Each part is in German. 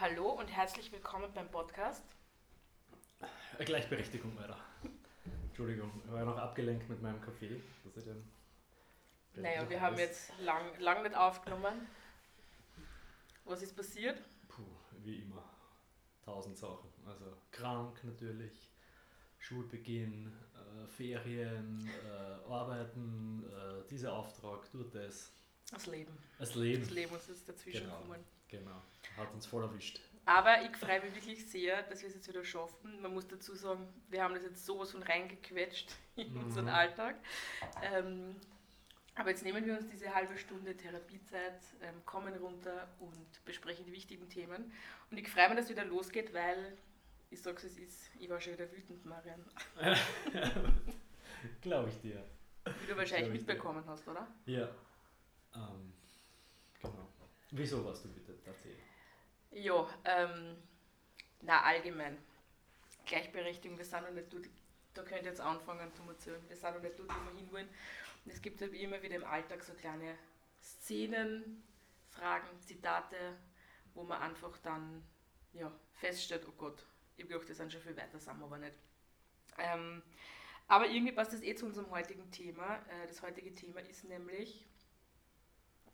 Hallo und herzlich willkommen beim Podcast. Gleichberechtigung weiter. Entschuldigung, ich war ja noch abgelenkt mit meinem Kaffee. Dass ich den naja, wir haben jetzt lang, lang nicht aufgenommen. Was ist passiert? Puh, wie immer. Tausend Sachen. Also krank natürlich, Schulbeginn, äh, Ferien, äh, Arbeiten, äh, dieser Auftrag, tut das. Das Leben. Das Leben. Das Leben uns ist dazwischen genau, gekommen. Genau, hat uns voll erwischt. Aber ich freue mich wirklich sehr, dass wir es jetzt wieder schaffen. Man muss dazu sagen, wir haben das jetzt sowas von reingequetscht in mhm. unseren Alltag. Ähm, aber jetzt nehmen wir uns diese halbe Stunde Therapiezeit, ähm, kommen runter und besprechen die wichtigen Themen. Und ich freue mich, dass es wieder losgeht, weil ich sage es ist, ich war schon wieder wütend, Marian. Glaube ich dir. Wie du wahrscheinlich mitbekommen dir. hast, oder? Ja. Ähm, genau. Wieso warst du bitte? Erzähl. Ja, ähm, na allgemein. Gleichberechtigung, wir sind noch nicht dort, da könnt ihr jetzt anfangen zu erzählen, wir sind noch nicht dort, wo wir hinwollen. Und es gibt halt immer wieder im Alltag so kleine Szenen, Fragen, Zitate, wo man einfach dann ja, feststellt, oh Gott, ich glaube, das sind schon viel weiter, sind wir aber nicht. Ähm, aber irgendwie passt das eh zu unserem heutigen Thema. Äh, das heutige Thema ist nämlich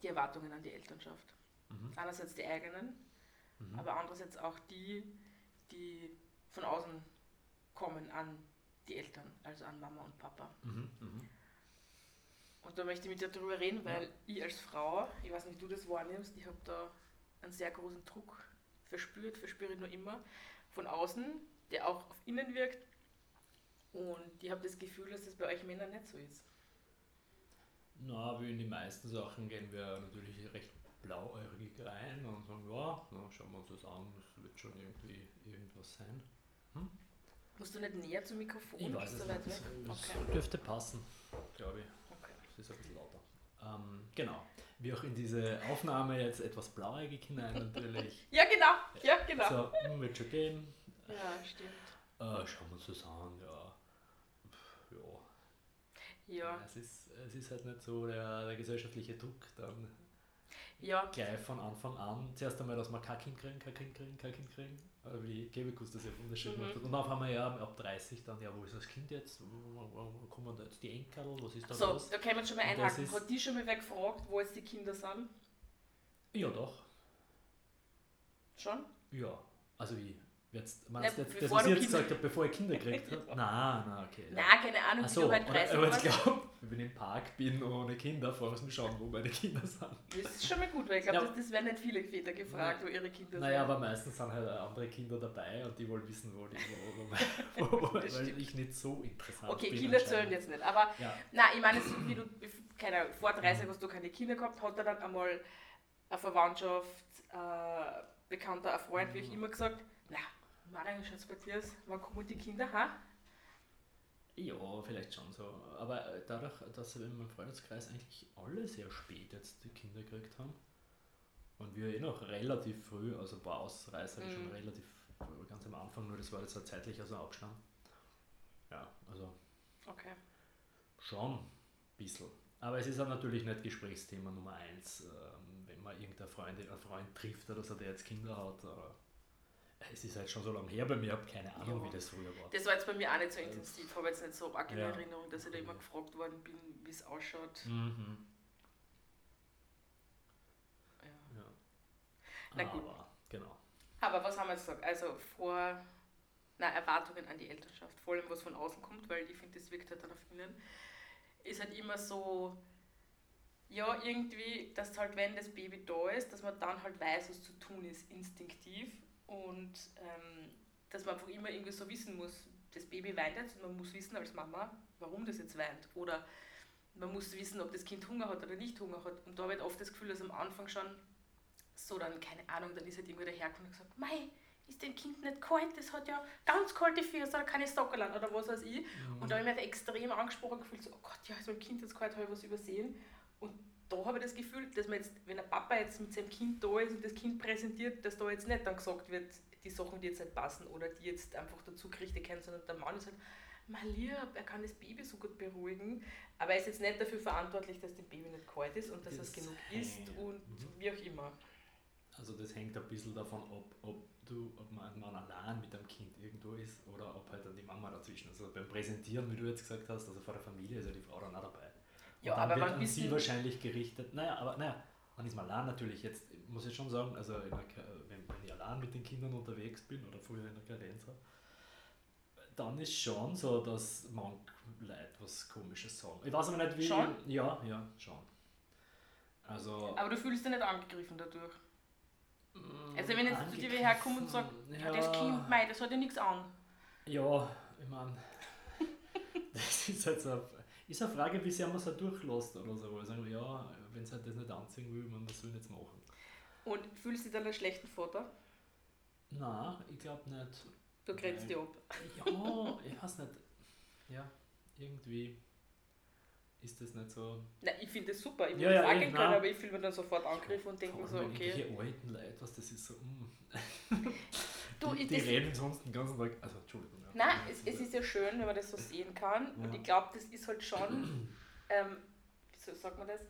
die Erwartungen an die Elternschaft. Mhm. Einerseits die eigenen, mhm. aber andererseits auch die, die von außen kommen an die Eltern, also an Mama und Papa. Mhm. mhm. Und da möchte ich mit dir darüber reden, weil ja. ich als Frau, ich weiß nicht, wie du das wahrnimmst, ich habe da einen sehr großen Druck verspürt, verspüre ich nur immer, von außen, der auch auf innen wirkt. Und ich habe das Gefühl, dass das bei euch Männern nicht so ist. Na, wie in die meisten Sachen gehen wir natürlich recht blauäugig rein und sagen, ja, na, schauen wir uns das an, das wird schon irgendwie irgendwas sein. Hm? Musst du nicht näher zum Mikrofon? Ich weiß es nicht, das, okay. dürfte passen, glaube ich. Okay. Das ist ein bisschen lauter. Ähm, genau. Wie auch in diese Aufnahme jetzt etwas blauäugig hinein natürlich. ja, genau. Ja, genau. So, wird schon gehen. Ja, stimmt. Äh, schauen wir uns das an, ja. Ja. es, ist, es ist halt nicht so der, der gesellschaftliche Druck dann ja. gleich von Anfang an. Zuerst einmal, dass wir kein Kind kriegen, kein Kind kriegen, kein Kind kriegen. Aber wie Gebekus das ja wunderschön mhm. gemacht hat. Und dann haben wir ja ab 30 dann, ja, wo ist das Kind jetzt? Wo, kommen da jetzt die Enkel? Was ist da so, los? da können wir schon mal einhaken. Hat die schon mal wer gefragt, wo jetzt die Kinder sind? Ja, doch. Schon? Ja. Also wie? Jetzt, meinst ja, du, das, was ich jetzt gesagt habe, bevor ich Kinder gekriegt habe? Nein, nein, okay. Ja. Nein, keine Ahnung, so, wie du halt 30 Aber ich glaube, wenn ich im Park bin ohne Kinder, vorher wir schauen, wo meine Kinder sind. Das ist schon mal gut, weil ich glaube, ja. das, das, werden nicht viele Väter gefragt, ja. wo ihre Kinder sind. Naja, aber meistens sind halt andere Kinder dabei und die wollen wissen, wo die, wo, wo, wo weil stimmt. ich nicht so interessant okay, bin. Okay, Kinder zählen jetzt nicht, aber ja. nein, ich meine, wie du, keine Ahnung, vor 30 mhm. hast du keine Kinder gehabt, hat er dann einmal eine Verwandtschaft, äh, Bekannter, ein Freund, mhm. wie ich mhm. immer gesagt, na, Dir aus? Wann kommen die Kinder, ha? Ja, vielleicht schon so. Aber äh, dadurch, dass wir in meinem Freundeskreis eigentlich alle sehr spät jetzt die Kinder gekriegt haben und wir eh noch relativ früh, also ein paar Ausreißer mm. schon relativ ganz am Anfang, nur das war jetzt halt zeitlich also Abstand. Ja, also. Okay. Schon ein bisschen. Aber es ist auch natürlich nicht Gesprächsthema Nummer eins, ähm, wenn man irgendeinen Freund, einen Freund trifft oder so, der jetzt Kinder hat. Oder es ist halt schon so lange her bei mir, ich habe keine Ahnung, ja. wie das früher war. Das war jetzt bei mir auch nicht so intensiv, ich habe jetzt nicht so arg in ja. Erinnerung, dass ich da immer gefragt worden bin, wie es ausschaut. Mhm. Ja. ja. Na gut. Aber, genau. Aber was haben wir jetzt gesagt? Also vor na, Erwartungen an die Elternschaft, vor allem was von außen kommt, weil ich finde, das wirkt halt dann auf innen, ist halt immer so, ja, irgendwie, dass halt, wenn das Baby da ist, dass man dann halt weiß, was zu tun ist, instinktiv und ähm, dass man einfach immer irgendwie so wissen muss, das Baby weint jetzt und man muss wissen als Mama, warum das jetzt weint. Oder man muss wissen, ob das Kind Hunger hat oder nicht Hunger hat. Und da ich oft das Gefühl, dass am Anfang schon so dann, keine Ahnung, dann ist halt irgendwo der hergekommen und gesagt, Mei, ist dem Kind nicht kalt, das hat ja ganz kalte Füße oder keine Sockerland oder was weiß ich. Mhm. Und da habe ich mich extrem angesprochen gefühlt, so, oh Gott, ja, ist meinem Kind jetzt kalt, habe ich was übersehen. Und da habe ich das Gefühl, dass man jetzt, wenn ein Papa jetzt mit seinem Kind da ist und das Kind präsentiert, dass da jetzt nicht dann gesagt wird, die Sachen, die jetzt nicht passen oder die jetzt einfach dazu gerichtet können, sondern der Mann ist halt, mein Lieb, er kann das Baby so gut beruhigen, aber er ist jetzt nicht dafür verantwortlich, dass dem Baby nicht kalt ist und dass das es genug isst mhm. und mhm. wie auch immer. Also das hängt ein bisschen davon ab, ob du, ob man, man allein mit einem Kind irgendwo ist oder ob halt dann die Mama dazwischen ist. Also beim Präsentieren, wie du jetzt gesagt hast, also vor der Familie ist ja die Frau dann auch dabei. Ja, dann aber wird wann an sie wahrscheinlich gerichtet. Naja, aber naja, man ist mal allein natürlich jetzt, muss ich schon sagen, also der, wenn, wenn ich allein mit den Kindern unterwegs bin oder früher in der Karenz war, dann ist schon so, dass manche Leute was komisches sagen. Ich weiß aber nicht wie. Schon? Ja, ja, schon. Also. Aber du fühlst dich nicht angegriffen dadurch. mm, Also wenn jetzt zu dir herkommt und sagt, ja, das Kind, mei, das hat ja nichts an. Ja, ich meine, das ist halt so ist eine Frage, wie sehr man es halt durchlässt oder so. Also, ja, wenn es halt das nicht anziehen will, man das soll jetzt machen. Und fühlst du dich dann einen schlechten Vater? Nein, ich glaube nicht. Du grenzt dich ab. Ja, ich weiß nicht. Ja, irgendwie ist das nicht so. Nein, ich finde das super. Ich Ja, würde ja, es eh, angehen können, nein. aber ich fühle mich dann sofort angegriffen und denke mir so, okay. irgendwelche alten Leute, was das ist so. Mm. Du, die ich- die reden sonst den ganzen Tag. Also, Entschuldigung. Ja. Nein, es, es ist ja schön, wenn man das so sehen kann. Und Ja. ich glaube, das ist halt schon, ähm, wie sagt man das,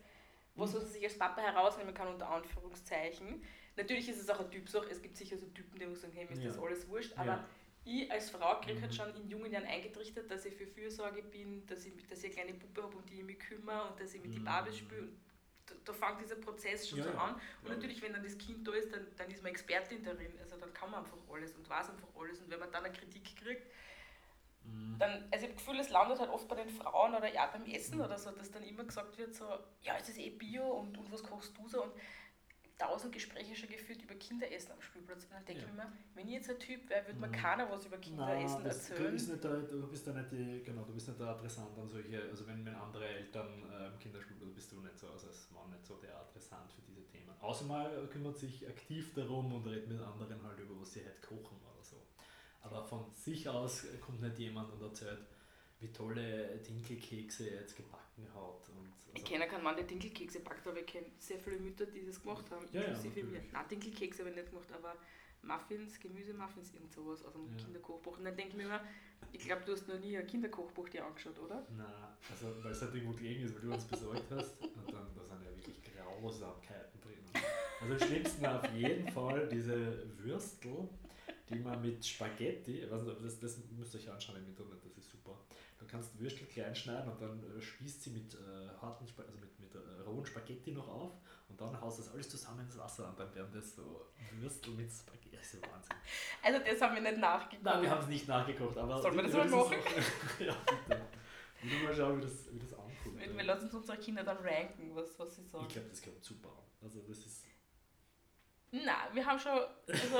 was man sich als Papa herausnehmen kann, unter Anführungszeichen. Natürlich ist es auch eine Typsache. Es gibt sicher so Typen, die sagen, hey, mir ist Ja. das alles wurscht. Aber ich als Frau kriege halt Mhm. schon in jungen Jahren eingetrichtert, dass ich für Fürsorge bin, dass ich, dass ich eine kleine Puppe habe, um die ich mich kümmere und dass ich mit die Mhm. Barbies spiele. Da, da fängt dieser Prozess schon Ja, so an. Und Ja. natürlich, wenn dann das Kind da ist, dann, dann ist man Expertin darin. Also dann kann man einfach alles und weiß einfach alles. Und wenn man dann eine Kritik kriegt, Mm. dann, also ich habe das Gefühl, es landet halt oft bei den Frauen oder ja beim Essen Mhm. oder so, dass dann immer gesagt wird so, ja, es ist eh Bio und, und was kochst du so und tausend Gespräche schon geführt über Kinderessen am Spielplatz. Und dann denke Ja. ich mir, wenn ich jetzt ein Typ wäre, würde mir Mhm. keiner was über Kinderessen Nein, das, du, erzählen. ist nicht der, du bist da nicht die, genau, du bist nicht der Adressant an solche, also wenn, wenn andere Eltern äh, im Kinderspiel bist du nicht so, also als Mann nicht so der Adressant für diese Themen. Außer mal kümmert sich aktiv darum und redet mit anderen halt über, was sie halt kochen oder so. Aber von sich aus kommt nicht jemand und erzählt, wie tolle Dinkelkekse er jetzt gebacken hat. Und, Ich also, kenne keinen Mann, der Dinkelkekse backt, aber ich kenne sehr viele Mütter, die das gemacht haben. Ja, ja, inklusive mir. natürlich. Nein, Dinkelkekse habe ich nicht gemacht, aber Muffins, Gemüsemuffins, irgend sowas aus dem Ja. Kinderkochbuch. Und dann denke ich mir immer, ich glaube, du hast noch nie ein Kinderkochbuch dir angeschaut, oder? Nein, also weil es halt irgendwo gelegen ist, weil du uns besorgt hast. Und dann da sind ja wirklich Grausamkeiten drin. Also am schlimmsten auf jeden Fall diese Würstel, die man mit Spaghetti, weiß nicht, das, das müsst ihr euch anschauen im Internet, das ist super. Du kannst Würstel klein schneiden und dann äh, spießt sie mit äh, harten, also mit, mit äh, rohen Spaghetti noch auf und dann haust das alles zusammen ins Wasser und dann werden das so Würstel mit Spaghetti. Das ist Wahnsinn. Also das haben wir nicht nachgeguckt. Nein, wir haben es nicht nachgekocht, aber. Sollen wir das mal machen? ja, bitte. Und nur mal schauen, wie das, wie das ankommt. Wir, wir lassen uns unsere Kinder dann ranken, was, was sie sagen. Ich glaube, das kommt super an. Also, das ist. Nein, wir haben schon, also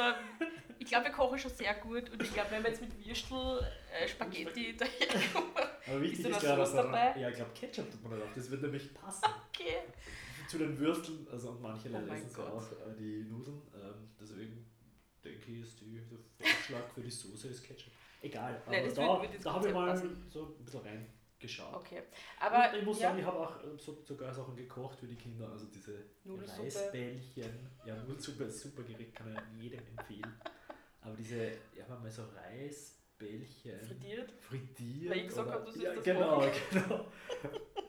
ich glaube, wir kochen schon sehr gut und ich glaube, wenn wir jetzt mit Würstel, äh, Spaghetti daherkommen, Aber wichtig Ist ist, gerade, da. dabei? Ja, ich glaube, Ketchup tut man da drauf. Das wird nämlich passen. okay. Zu den Würsteln, also und manche Oh essen so auch äh, die Nudeln. Ähm, deswegen denke ich, ist die, der Vorschlag für die Soße ist Ketchup. Egal. Aber Nein, das da, da habe ich mal passen. so ein bisschen reingeschaut. Okay. Aber Und ich muss ja, sagen, ich habe auch äh, so, sogar Sachen gekocht für die Kinder. Also diese Nudelsuppe. Reisbällchen. Ja, Nudelsuppe ist super Gericht, kann ich jedem empfehlen. Aber diese, ja, mal so Reisbällchen frittiert. frittiert. Weil ich gesagt habe, du sollst ja, das genau, machen. genau.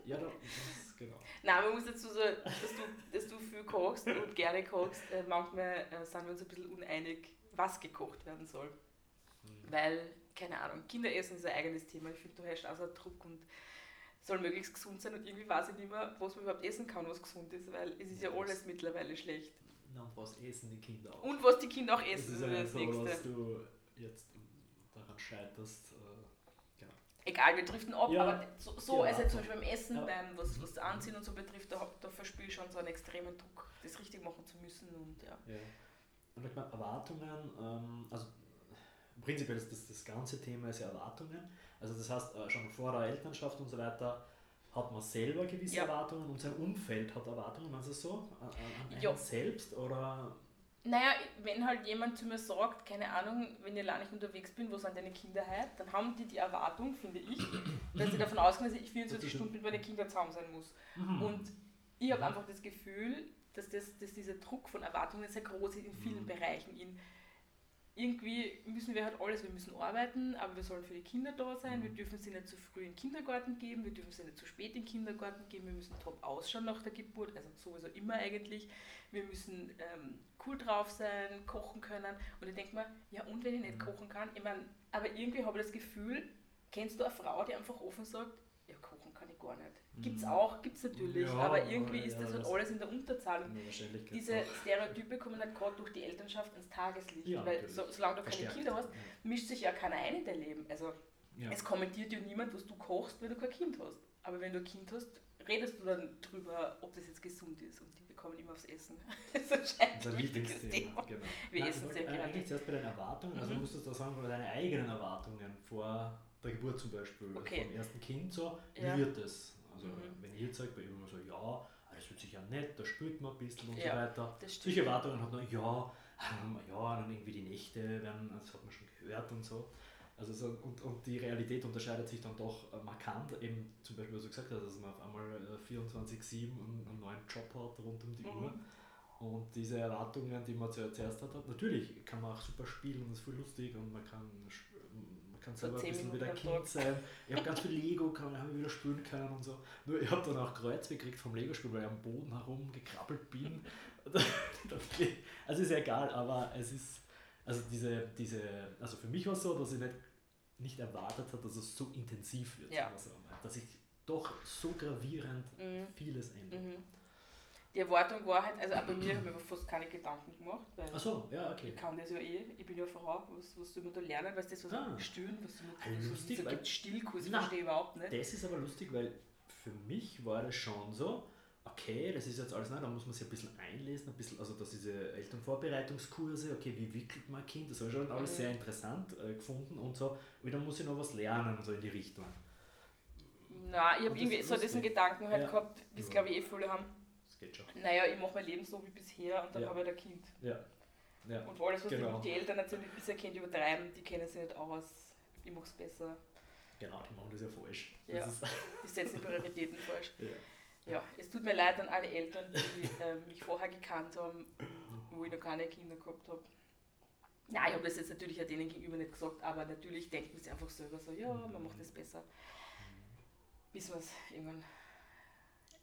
Ja, da, das, genau. Nein, man muss dazu sagen, dass du, dass du viel kochst und gerne kochst. Äh, manchmal äh, sind wir uns ein bisschen uneinig, was gekocht werden soll. Hm. Weil, keine Ahnung, Kinderessen ist ein eigenes Thema. Ich finde, du hast auch so einen Druck und soll möglichst gesund sein und irgendwie weiß ich nicht mehr, was man überhaupt essen kann, was gesund ist, weil es ist ja Ja, das- alles mittlerweile schlecht. Na, und was essen die Kinder auch? Und was die Kinder auch das essen, ist ist ja das so, Nächste. dass du jetzt daran scheiterst. Äh, genau. Egal, wir driften ab, Ja. aber so, so Ja. also zum Beispiel beim Essen, beim was, was das Anziehen und so betrifft, da, da verspüre ich schon so einen extremen Druck, das richtig machen zu müssen und ja. Ja. Und ich meine, Erwartungen, ähm, also prinzipiell ist das, das ganze Thema ist ja Erwartungen. Also das heißt, äh, schon vor der Elternschaft und so weiter hat man selber gewisse Ja. Erwartungen und sein Umfeld hat Erwartungen, meinst du so? An, an Ja. selbst oder Naja, wenn halt jemand zu mir sagt, keine Ahnung, wenn ich nicht unterwegs bin, wo sind deine Kinder heute, dann haben die die Erwartung, finde ich, dass sie davon ausgehen, dass ich 24 Stunden mit meinen Kindern zusammen sein muss. Und ich habe einfach das Gefühl, dass, das, dass dieser Druck von Erwartungen sehr groß ist in vielen Mhm. Bereichen. In, irgendwie müssen wir halt alles, wir müssen arbeiten, aber wir sollen für die Kinder da sein, wir Mhm. dürfen sie nicht zu früh in den Kindergarten geben, wir dürfen sie nicht zu spät in den Kindergarten geben, wir müssen top ausschauen nach der Geburt, also sowieso immer eigentlich. Wir müssen ähm, cool drauf sein, kochen können. Und ich denke mir, ja und wenn ich nicht Mhm. kochen kann, ich meine, aber irgendwie habe ich das Gefühl, kennst du eine Frau, die einfach offen sagt, ja, kochen kann ich gar nicht. Gibt es auch, gibt es natürlich, ja, aber irgendwie ist das halt alles in der Unterzahl. Und diese Stereotype kommen halt gerade durch die Elternschaft ins Tageslicht. Ja, weil so, solange du keine Kinder hast, mischt sich ja keiner ein in dein Leben. Also es kommentiert ja niemand, was du kochst, wenn du kein Kind hast. Aber wenn du ein Kind hast, redest du dann drüber, ob das jetzt gesund ist. Und die bekommen immer aufs Essen. das ist ein wichtiges Thema. Genau. Wir Nein, essen sehr gerne. Eigentlich zuerst bei deinen Erwartungen, also mhm. musstest du da sagen, bei deinen eigenen Erwartungen vor der Geburt zum Beispiel, okay. vom ersten Kind so, wie ja. wird das? Also mhm. wenn ich jetzt sage, bei ihm immer so, ja, ah, das wird sicher nett, da spürt man ein bisschen und ja, so weiter. Solche Erwartungen hat man, ja, ja, dann irgendwie die Nächte werden, das hat man schon gehört und so. Also so, und, und die Realität unterscheidet sich dann doch äh, markant, eben zum Beispiel, was du gesagt hast, dass man auf einmal 24-7 äh, einen, neuen Job hat rund um die mhm. Uhr. Und diese Erwartungen, die man zuerst hat, natürlich kann man auch super spielen und ist voll lustig und man kann, kann selber ein bisschen wieder Kind sein. Ich habe ganz viel Lego, kann habe wieder spielen können und so. Nur ich habe dann auch Kreuz gekriegt vom Lego-Spiel, weil ich am Boden herumgekrabbelt bin. also ist ja egal, aber es ist also diese, diese, also für mich war es so, dass ich nicht, nicht erwartet habe, dass es so intensiv wird. Ja. Dass sich doch so gravierend mhm. vieles ändert. Mhm. Die Erwartung war halt, also auch bei mir habe ich mir fast keine Gedanken gemacht. Weil Ach so, ja, okay. Ich kann das ja eh, ich bin ja Frau, was, was soll man da lernen, weil das was ah. stillen, was soll man also lustig, so gibt Stillkurs, ich verstehe überhaupt nicht. Das ist aber lustig, weil für mich war das schon so, okay, das ist jetzt alles, nein, da muss man sich ein bisschen einlesen, ein bisschen, also dass diese Elternvorbereitungskurse, okay, wie wickelt man ein Kind, das habe ich schon alles mhm. sehr interessant äh, gefunden und so, und dann muss ich noch was lernen, so in die Richtung. Na, ich habe irgendwie so diesen Gedanken halt ja. gehabt, wie es glaube ich eh viele haben. Das geht schon. Naja, ich mache mein Leben so wie bisher und dann ja. habe ich ein Kind. Ja. ja. Und alles, was genau. die, Eltern natürlich bisher kennt, übertreiben, die kennen sich nicht aus. Ich mache es besser. Genau, die machen das ja falsch. Ja. die setzen die Prioritäten falsch. Ja. Ja, es tut mir leid an alle Eltern, die äh, mich vorher gekannt haben, wo ich noch keine Kinder gehabt habe. Ja, ich habe das jetzt natürlich auch denen gegenüber nicht gesagt, aber natürlich denken sie einfach selber so, ja, man macht das besser. Bis man es irgendwann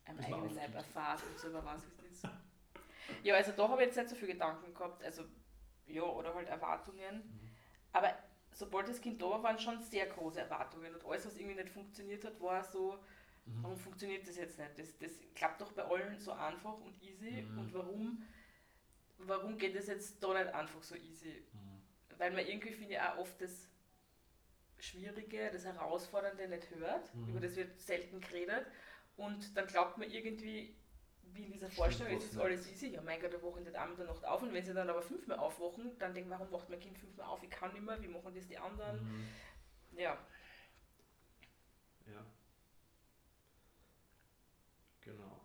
am Bis eigenen Leib erfahrt und selber weiß, wie es ist. Ja, also da habe ich jetzt nicht so viele Gedanken gehabt, also ja, oder halt Erwartungen. Mhm. Aber sobald das Kind da war, waren schon sehr große Erwartungen und alles, was irgendwie nicht funktioniert hat, war so, Mhm. Warum funktioniert das jetzt nicht? Das, das klappt doch bei allen so einfach und easy. Mhm. Und warum, warum geht das jetzt da nicht einfach so easy? Mhm. Weil man irgendwie, finde ich, auch oft das Schwierige, das Herausfordernde nicht hört. Mhm. Über das wird selten geredet. Und dann glaubt man irgendwie, wie in dieser Vorstellung, jetzt ist alles easy. Ja, mein Gott, wir wachen nicht einmal in der Nacht auf. Und wenn sie dann aber fünfmal aufwachen, dann denken, warum wacht mein Kind fünfmal auf? Ich kann nicht mehr, wie machen das die anderen? Mhm. Ja. Ja. Genau.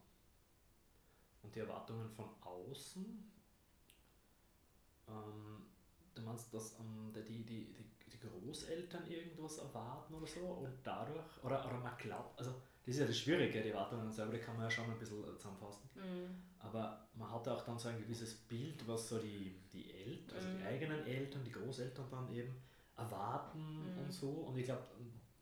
Und die Erwartungen von außen, ähm, du meinst, dass ähm, die, die, die, die Großeltern irgendwas erwarten oder so und dadurch, oder, oder man glaubt, also das ist ja das Schwierige, die Erwartungen selber, die kann man ja schon ein bisschen zusammenfassen. Mhm. Aber man hat auch dann so ein gewisses Bild, was so die, die Eltern, also mhm. die eigenen Eltern, die Großeltern dann eben erwarten mhm. und so. Und ich glaube,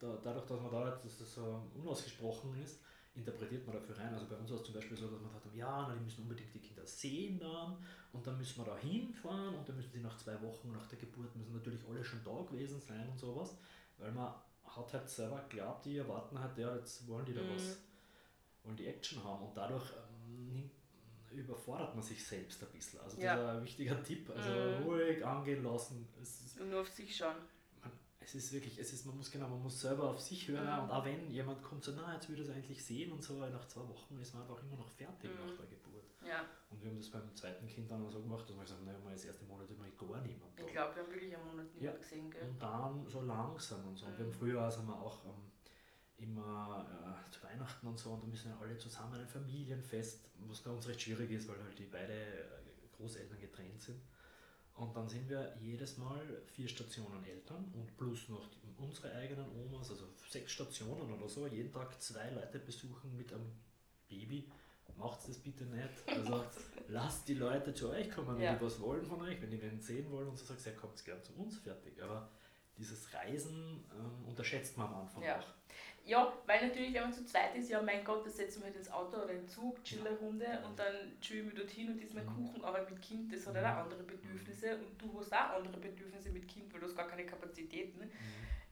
da, dadurch, dass man da jetzt, dass das so unausgesprochen ist, interpretiert man dafür rein. Also bei uns war es zum Beispiel so, dass man dachte, ja, na, die müssen unbedingt die Kinder sehen dann und dann müssen wir da hinfahren und dann müssen sie nach zwei Wochen nach der Geburt müssen natürlich alle schon da gewesen sein und sowas, weil man hat halt selber geglaubt, die erwarten halt, ja, jetzt wollen die da mhm. was, wollen die Action haben und dadurch ähm, überfordert man sich selbst ein bisschen. Also das ja. ist ein wichtiger Tipp, also mhm. ruhig angehen lassen. Nur auf sich schauen es ist wirklich, es ist, man muss genau, man muss selber auf sich hören mhm. und auch wenn jemand kommt so, na, jetzt würde es eigentlich sehen und so, nach zwei Wochen ist man einfach immer noch fertig mhm. nach der Geburt. Ja. Und wir haben das beim zweiten Kind dann so gemacht, dass wir gesagt haben, naja, das erste Monat immer gar niemand da. Ich glaube, wir haben wirklich einen Monat niemand ja. gesehen, gell? Und dann so langsam und so. Mhm. Und wir haben mhm. früher also wir auch ähm, immer äh, zu Weihnachten und so und da müssen wir alle zusammen ein Familienfest, was bei uns recht schwierig ist, weil halt die beide äh, Großeltern getrennt sind. Und dann sind wir jedes Mal vier Stationen Eltern und plus noch unsere eigenen Omas, also sechs Stationen oder so, jeden Tag zwei Leute besuchen mit einem Baby. Macht das bitte nicht. Also lasst die Leute zu euch kommen, wenn ja. die was wollen von euch, wenn die wen sehen wollen und so sagt, ja, kommt gerne zu uns, fertig. Aber dieses Reisen ähm, unterschätzt man am Anfang ja. auch. Ja, weil natürlich, wenn man zu zweit ist, ja, mein Gott, da setzen wir halt ins Auto oder in den Zug, chillen eine Runde und dann chillen wir dorthin und mein mhm. Kuchen, aber mit Kind, das hat halt auch andere Bedürfnisse und du hast auch andere Bedürfnisse mit Kind, weil du hast gar keine Kapazitäten. Mhm.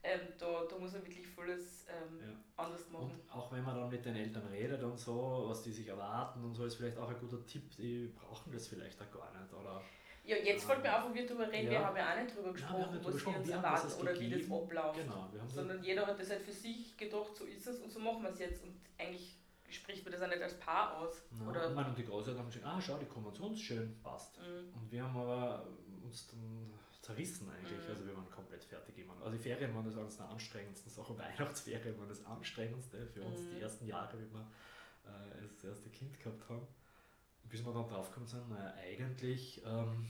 ähm, da, da muss man wirklich volles ähm, Ja. anders machen. Und auch wenn man dann mit den Eltern redet und so, was die sich erwarten und so, ist vielleicht auch ein guter Tipp, die brauchen das vielleicht auch gar nicht. Oder Ja, jetzt fällt mir auf, wo wir darüber reden, wir Ja. haben ja auch nicht drüber Nein, wir gesprochen, haben nicht was drüber wir gesprochen, uns wir das erwarten oder wie das gegeben. abläuft. genau, wir Sondern jeder hat das halt für sich gedacht, so ist es und so machen wir es jetzt. Und eigentlich spricht man das auch nicht als Paar aus. na, oder, ich meine, und die Großeltern haben gesagt, ah schau, die kommen zu uns, schön, passt. Mhm. Und wir haben aber uns dann zerrissen eigentlich, Mhm. also wir waren komplett fertig immer. Also die Ferien waren das eines der anstrengendsten Sachen, Weihnachtsferien waren das anstrengendste für uns, Mhm. die ersten Jahre, wie wir äh, das erste Kind gehabt haben. Bis wir dann draufgekommen sind, naja, eigentlich ähm,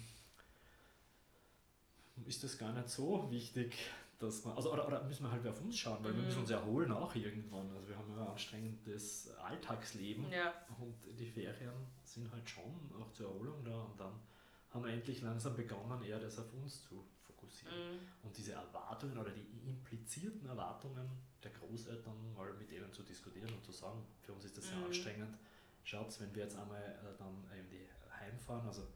ist das gar nicht so wichtig, dass man, also oder, oder müssen wir halt auf uns schauen, weil wir Mhm. müssen uns erholen auch irgendwann. Also wir haben ja ein anstrengendes Alltagsleben. Ja, Und die Ferien sind halt schon auch zur Erholung da und dann haben wir endlich langsam begonnen, eher das auf uns zu fokussieren. mhm. Und diese Erwartungen oder die implizierten Erwartungen der Großeltern mal mit denen zu diskutieren und zu sagen, für uns ist das sehr Mhm. anstrengend. Schaut, wenn wir jetzt einmal äh, dann eben die heimfahren, also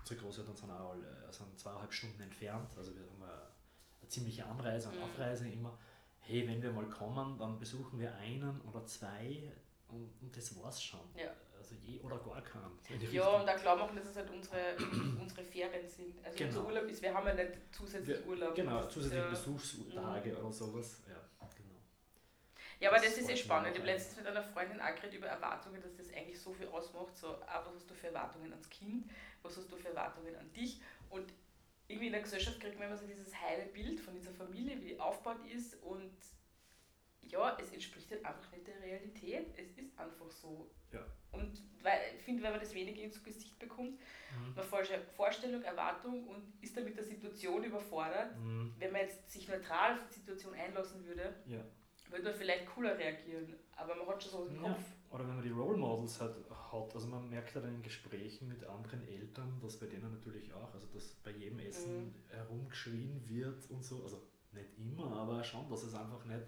unsere Großeltern sind auch alle, sind zweieinhalb Stunden entfernt, also wir haben eine, eine ziemliche Anreise und Mhm. Aufreise immer. Hey, wenn wir mal kommen, dann besuchen wir einen oder zwei und, und das war's schon. Ja. Also je oder gar keinen. Ja, und auch klar machen, dass es halt unsere, unsere Ferien sind. Also Genau. unser Urlaub ist, wir haben ja nicht zusätzlich Wir- Urlaub. Genau, zusätzliche ja- Besuchstage oder sowas. Ja. Ja, aber Das das ist eh spannend. Ich habe letztens mit einer Freundin auch geredet über Erwartungen, dass das eigentlich so viel ausmacht. So, ah, was hast du für Erwartungen ans Kind? Was hast du für Erwartungen an dich? Und irgendwie in der Gesellschaft kriegt man immer so dieses heile Bild von dieser Familie, wie die aufgebaut ist. Und ja, es entspricht halt einfach nicht der Realität. Es ist einfach so. Ja. Und weil, ich finde, wenn man das wenig ins Gesicht bekommt, Mhm. eine falsche Vorstellung, Erwartung und ist dann mit der Situation überfordert. Mhm. Wenn man jetzt sich neutral auf die Situation einlassen würde, Ja. Würde man vielleicht cooler reagieren, aber man hat schon so im Ja. Kopf. Oder wenn man die Role Models hat, hat, also man merkt halt in Gesprächen mit anderen Eltern, dass bei denen natürlich auch, also dass bei jedem Essen Mhm. herumgeschrien wird und so, also nicht immer, aber schon, dass es einfach nicht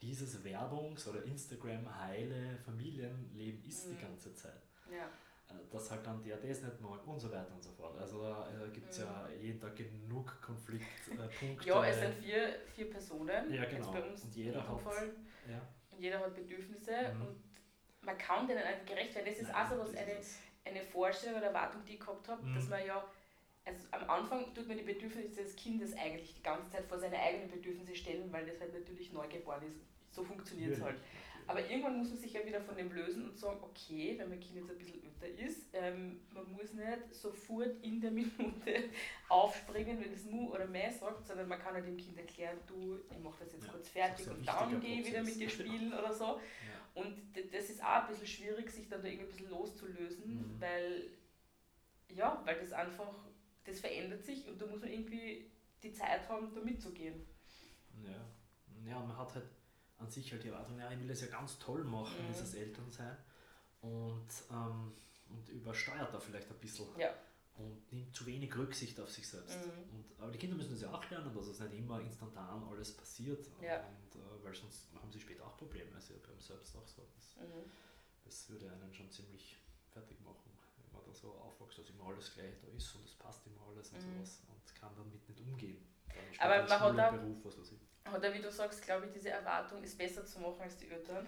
dieses Werbungs- oder Instagram-heile Familienleben ist die Mhm. ganze Zeit. Ja. Äh, Dass halt dann der das nicht mag und so weiter und so fort. Also da äh, gibt es ja jeden Tag genug Konfliktpunkte. ja, es sind vier, vier Personen Ja, jetzt genau. bei uns Und jeder hat- Fall. ja. Und jeder hat Bedürfnisse Mhm. und man kann denen einfach gerecht werden. Das ist Nein, auch so was, eine, eine Vorstellung oder Erwartung, die ich gehabt habe, Mhm. dass man ja, also am Anfang tut man die Bedürfnisse des Kindes eigentlich die ganze Zeit vor seine eigenen Bedürfnisse stellen, weil das halt natürlich neugeboren ist. So funktioniert es halt. Aber irgendwann muss man sich ja wieder von dem lösen und sagen, okay, wenn mein Kind jetzt ein bisschen älter ist, ähm, man muss nicht sofort in der Minute aufspringen, wenn es Mu oder Meh sagt, sondern man kann halt dem Kind erklären, du, ich mache das jetzt Ja, kurz fertig und dann gehe ich wieder mit dir spielen oder so. Ja. Und das ist auch ein bisschen schwierig, sich dann da irgendwie ein bisschen loszulösen, Mhm. weil, ja, weil das einfach, das verändert sich und da muss man irgendwie die Zeit haben, da mitzugehen. Ja. ja, man hat halt an sich halt die Erwartung, ja, ich will das ja ganz toll machen, Mhm. dieses Elternsein. Und, ähm, und übersteuert da vielleicht ein bisschen. Ja. Und nimmt zu wenig Rücksicht auf sich selbst. Mhm. Und, aber die Kinder müssen das ja auch lernen, dass es nicht immer instantan alles passiert. Ja. Und, äh, weil sonst haben sie später auch Probleme. Das ist ja beim Selbst auch so. Das, Mhm. das würde einen schon ziemlich fertig machen, wenn man da so aufwächst, dass immer alles gleich da ist und es passt immer alles und Mhm. sowas und kann damit nicht umgehen. Aber man hat auch- Beruf. Oder wie du sagst, glaube ich, diese Erwartung ist besser zu machen als die Eltern.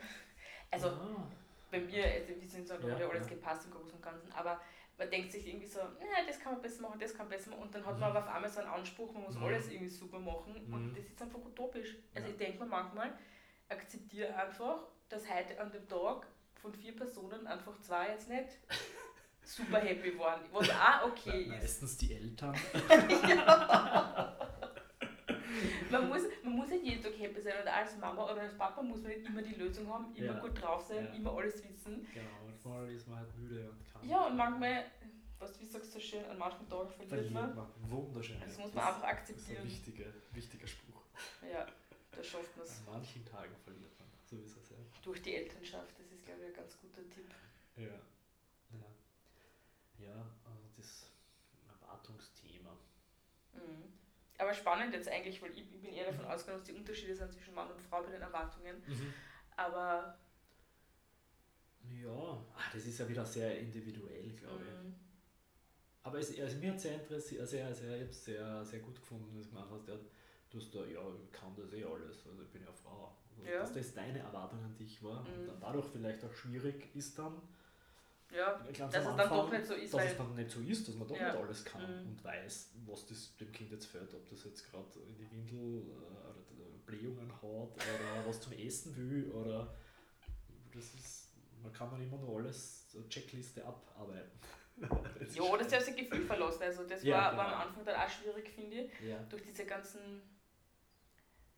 Also Ah, bei mir, also wir sind so, da Ja, hat ja alles ja. gepasst im Großen und Ganzen, aber man denkt sich irgendwie so, na, das kann man besser machen, das kann man besser machen und dann hat man Mhm. aber auf einmal so einen Anspruch, man muss Mhm. alles irgendwie super machen und Mhm. das ist einfach utopisch. Also Ja. ich denke mir manchmal, akzeptiere einfach, dass heute an dem Tag von vier Personen einfach zwei jetzt nicht super happy waren, was auch okay ist. meistens die Eltern. Man muss, man muss nicht jeden Tag happy sein und als Mama oder als Papa muss man nicht immer die Lösung haben, immer Ja. gut drauf sein, Ja. immer alles wissen. genau, manchmal ist man halt müde und kann. Ja, und manchmal, was, wie sagst du so schön, an manchen Tagen verliert verliert man. man. Wunderschön. Das muss man einfach Das ist ein akzeptieren. wichtiger, wichtiger Spruch. Ja, da schafft man es. An manchen Tagen verliert man. So ist es ja. Durch die Elternschaft, das ist, glaube ich, ein ganz guter Tipp. Ja. Ja, ja also das Erwartungsthema. Mhm. Aber spannend jetzt eigentlich, weil ich, ich bin eher davon ausgegangen, dass die Unterschiede sind zwischen Mann und Frau bei den Erwartungen. Aber Ja, ah, das ist ja wieder sehr individuell, glaube ich. mhm. Aber es, also mir hat sehr interessiert, sehr, sehr, ich habe es sehr, sehr gut gefunden, was du gemacht hast. Du hast da, ja, ich kann das eh alles, also ich bin ja Frau. Also, Ja. Dass das deine Erwartung an dich war und Mhm. dann dadurch vielleicht auch schwierig ist dann, Ja, ganz dass es dann doch nicht so ist, dass es dann nicht so ist, dass man doch Ja. nicht alles kann Mhm. und weiß, was das dem Kind jetzt fällt, ob das jetzt gerade in die Windel äh, oder Blähungen hat oder was zum Essen will oder das ist, man kann man immer nur alles so Checkliste abarbeiten. Das ist ja, oder sie haben sich Gefühl verlassen. Also das Ja, war, genau. war am Anfang dann auch schwierig, finde ich. ja. Durch diese ganzen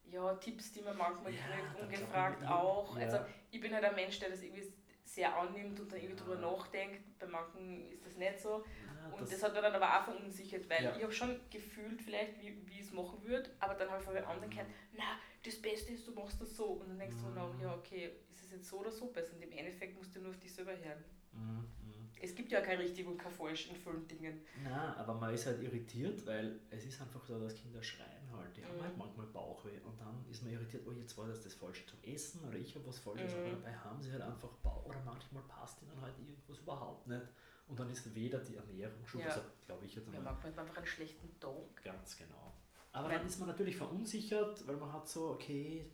ja, Tipps, die man manchmal Ja, kriegt, ungefragt auch. ja. Also ich bin halt ein Mensch, der das irgendwie sehr annimmt und dann irgendwie Ja. drüber nachdenkt. Bei manchen ist das nicht so. Ja, Und das, hat mir dann aber auch verunsichert, weil Ja. ich habe schon gefühlt vielleicht, wie, wie ich es machen würde, aber dann habe ich von den anderen gehört, na, das Beste ist, du machst das so. Und dann denkst du Mhm. nach, ja, okay, ist es jetzt so oder so besser? Und im Endeffekt musst du nur auf dich selber hören. Mhm, mhm. Es gibt ja kein richtig und kein falsch in vielen Dingen. Nein, aber man ist halt irritiert, weil es ist einfach so, dass Kinder schreien halt. Die haben Mhm. halt manchmal Bauchweh und dann ist man irritiert, oh jetzt war das das Falsche zum Essen oder ich habe was Falsches, Mhm. aber dabei haben sie halt einfach Bauch oder manchmal passt ihnen halt irgendwas überhaupt nicht. Und dann ist weder die Ernährung schuld, Ja. also glaube ich jetzt Ja, einmal. manchmal hat man einfach einen schlechten Tag. Ganz genau. Aber Weil- dann ist man natürlich verunsichert, weil man hat so, okay,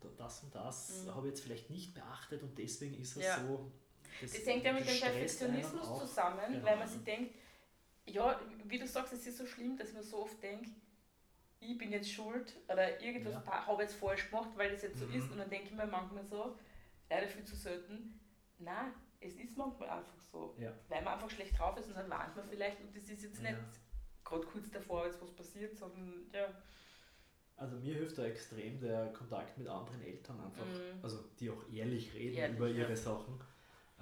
da- das und das Mhm. habe ich jetzt vielleicht nicht beachtet und deswegen ist es Ja. so. Das hängt ja mit dem Perfektionismus zusammen, Genau. weil man sich denkt, ja, wie du sagst, es ist so schlimm, dass man so oft denkt, ich bin jetzt schuld oder irgendwas Ja. habe ich jetzt falsch gemacht, weil das jetzt so Mhm. ist. Und dann denke ich mir manchmal so, leider viel zu selten, nein, es ist manchmal einfach so, Ja. weil man einfach schlecht drauf ist und dann warnt man vielleicht und das ist jetzt Ja. nicht gerade kurz davor, als was passiert, sondern ja. Also mir hilft da extrem der Kontakt mit anderen Eltern einfach, Mhm. also die auch ehrlich reden Ehrlich, über ihre Sachen,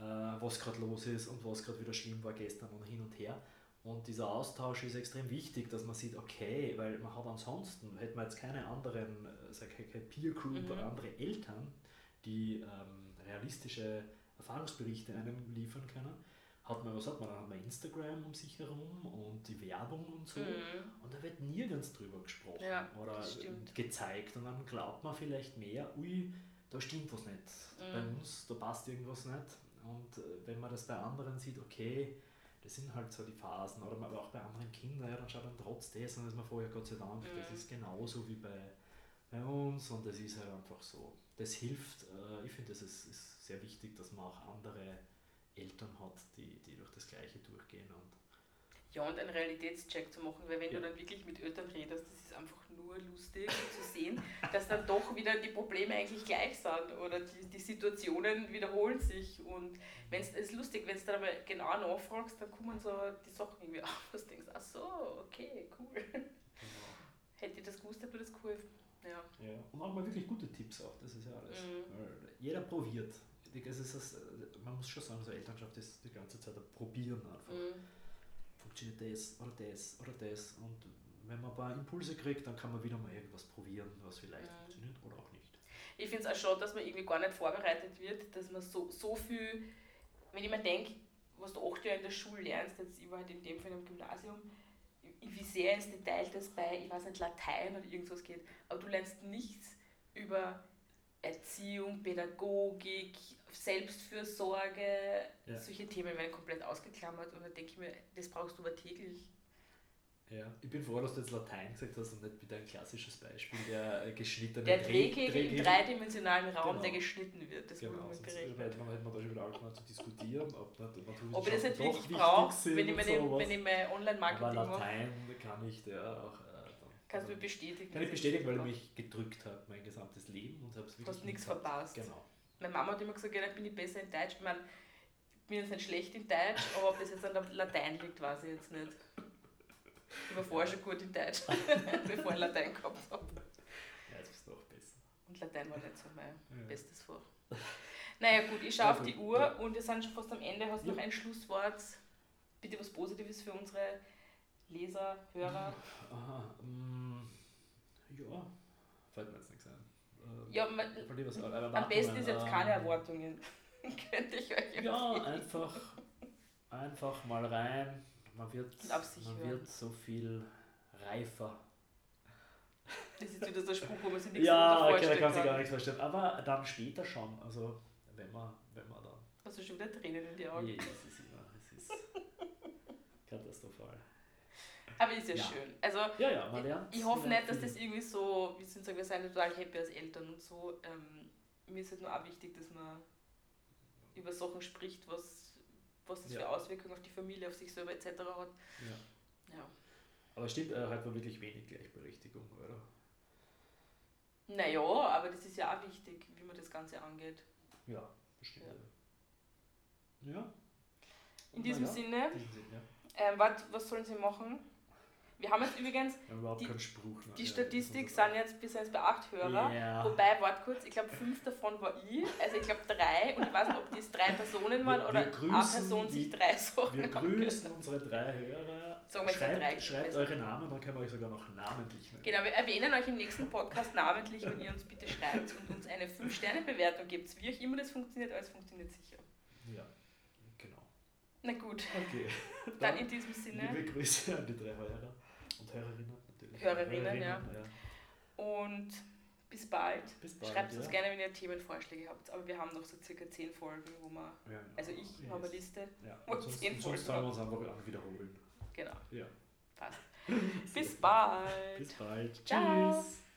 was gerade los ist und was gerade wieder schlimm war gestern und hin und her. Und dieser Austausch ist extrem wichtig, dass man sieht, okay, weil man hat ansonsten, hätte man jetzt keine anderen, äh, sag ich, keine Peer Group Mhm. oder andere Eltern, die ähm, realistische Erfahrungsberichte einem liefern können, hat man, was hat man, dann hat man Instagram um sich herum und die Werbung und so. Mhm. Und da wird nirgends drüber gesprochen Ja, oder gezeigt. Und dann glaubt man vielleicht mehr, ui, da stimmt was nicht. Bei Mhm. uns, da passt irgendwas nicht. Und äh, wenn man das bei anderen sieht, okay, das sind halt so die Phasen. Oder aber auch bei anderen Kindern, ja, dann schaut man trotz dessen, dass man vorher, Gott sei Dank, das Mhm. ist genauso wie bei, bei uns. Und das ist halt einfach so. Das hilft, äh, ich finde, das ist, ist sehr wichtig, dass man auch andere Eltern hat, die, die durch das Gleiche durchgehen. Und Ja, und einen Realitätscheck zu machen, weil wenn Ja. du dann wirklich mit Eltern redest, das ist einfach nur lustig zu sehen, dass dann doch wieder die Probleme eigentlich gleich sind oder die, die Situationen wiederholen sich. Und wenn es ist lustig, wenn du dann aber genau nachfragst, dann kommen so die Sachen irgendwie auf, dass du denkst, ach so, okay, cool. Hätte ich das gewusst, hätte mir das geholfen. Ja. Ja, und auch mal wirklich gute Tipps auch, das ist ja alles. Mhm. Jeder probiert. Es ist das, man muss schon sagen, so Elternschaft ist die ganze Zeit ein Probieren einfach. Mhm. Funktioniert das oder das oder das. Und wenn man ein paar Impulse kriegt, dann kann man wieder mal irgendwas probieren, was vielleicht Mhm. funktioniert oder auch nicht. Ich finde es auch schon, dass man irgendwie gar nicht vorbereitet wird, dass man so, so viel, wenn ich mir denke, was du acht Jahre in der Schule lernst, jetzt ich war halt in dem Fall im Gymnasium, wie sehr ins Detail das bei, ich weiß nicht, Latein oder irgendwas geht, aber du lernst nichts über Erziehung, Pädagogik, Selbstfürsorge, Ja. solche Themen werden komplett ausgeklammert und dann denke ich mir, das brauchst du aber täglich. Ja, ich bin froh, dass du jetzt Latein gesagt hast und nicht wieder ein klassisches Beispiel der äh, geschnittene Der Dreh- Drehkegel im dreidimensionalen Raum, Genau. der geschnitten wird, das Genau, sonst berechnet. hätte man, hätte man da schon wieder angefangen zu diskutieren, ob, nicht, Naturwissenschaften Ob ich das doch wirklich brauche, sind wenn ich meine, sowas. wenn ich mein Aber Online-Marketing mache. Latein kann ich der auch. Kannst du mir bestätigen? Kann ich bestätigen, weil ich mich gedrückt habe, mein gesamtes Leben und habe es Du wirklich hast nichts verpasst. Genau. Meine Mama hat immer gesagt, ja, dann bin ich besser in Deutsch. Ich meine, ich bin jetzt nicht schlecht in Deutsch, aber ob das jetzt an der Latein liegt, weiß ich jetzt nicht. Ich war vorher schon gut in Deutsch, bevor ich Latein gehabt habe. Ja, jetzt bist du auch besser. Und Latein war nicht so mein Ja. bestes Fach. Naja gut, ich schaue Ja, auf die Uhr ja. und wir sind schon fast am Ende. Hast du noch ein Schlusswort? Bitte was Positives für unsere Leser, Hörer? Aha, mm, ja, fällt mir jetzt nichts ein. Äh, Ja, man, am besten ist jetzt keine ähm, Erwartungen. Könnte ich euch Ja, empfehlen. einfach, einfach mal rein. Man wird, man hören. wird so viel reifer. Das ist wieder so ein Spruch, wo man sich nichts Ja, okay, da kann sich gar nichts vorstellen. Aber dann später schon. Also, wenn man, wenn man dann. Hast du schon wieder Tränen in die Augen? Nee, es ist immer, es ist katastrophal. Aber ist ja, Ja. schön. Also Ja, ja, man lernt. ich hoffe man nicht, dass das irgendwie so, wir sind sagen, wir sind total happy als Eltern und so. Ähm, mir ist halt nur auch wichtig, dass man über Sachen spricht, was, was das Ja. für Auswirkungen auf die Familie, auf sich selber etc. hat. Ja. Ja. Aber stimmt, äh, halt war wirklich wenig Gleichberechtigung, oder? Naja, aber das ist ja auch wichtig, wie man das Ganze angeht. Ja, bestimmt. Ja. ja. In diesem ja, Sinne, in diesem Sinn, ja. ähm, wat, was sollen sie machen? Wir haben jetzt übrigens, überhaupt Die- Spruch. ne? die Ja, Statistik sind jetzt, wir sind jetzt bei acht Hörer. Ja. Wobei, warte kurz, ich glaube fünf davon war ich, also ich glaube drei und ich weiß nicht, ob das drei Personen waren Wir- oder wir eine Person sich drei Sachen Wir grüßen unsere drei Hörer. Sagen wir jetzt drei, schreibt schreibt eure Namen, dann können wir euch sogar noch namentlich nennen. Genau, wir erwähnen euch im nächsten Podcast namentlich, wenn ihr uns bitte schreibt und uns eine 5-Sterne-Bewertung gebt. Wie auch immer das funktioniert, aber es funktioniert sicher. Ja, genau. Na gut, Okay. dann in diesem Sinne Liebe Grüße an die drei Hörer und Hörerinnen natürlich. Hörerinnen, ja. ja. und bis bald. Bis bald. Schreibt ja. uns gerne, wenn ihr Themenvorschläge habt. Aber wir haben noch so circa 10 Folgen, wo wir, Ja, also ich yes. habe eine Liste. Ja, und und sonst, zehn und sonst Folgen sollen wir uns einfach wiederholen. Genau, Ja. passt. Bis bald. Bis bald. Ciao. Tschüss.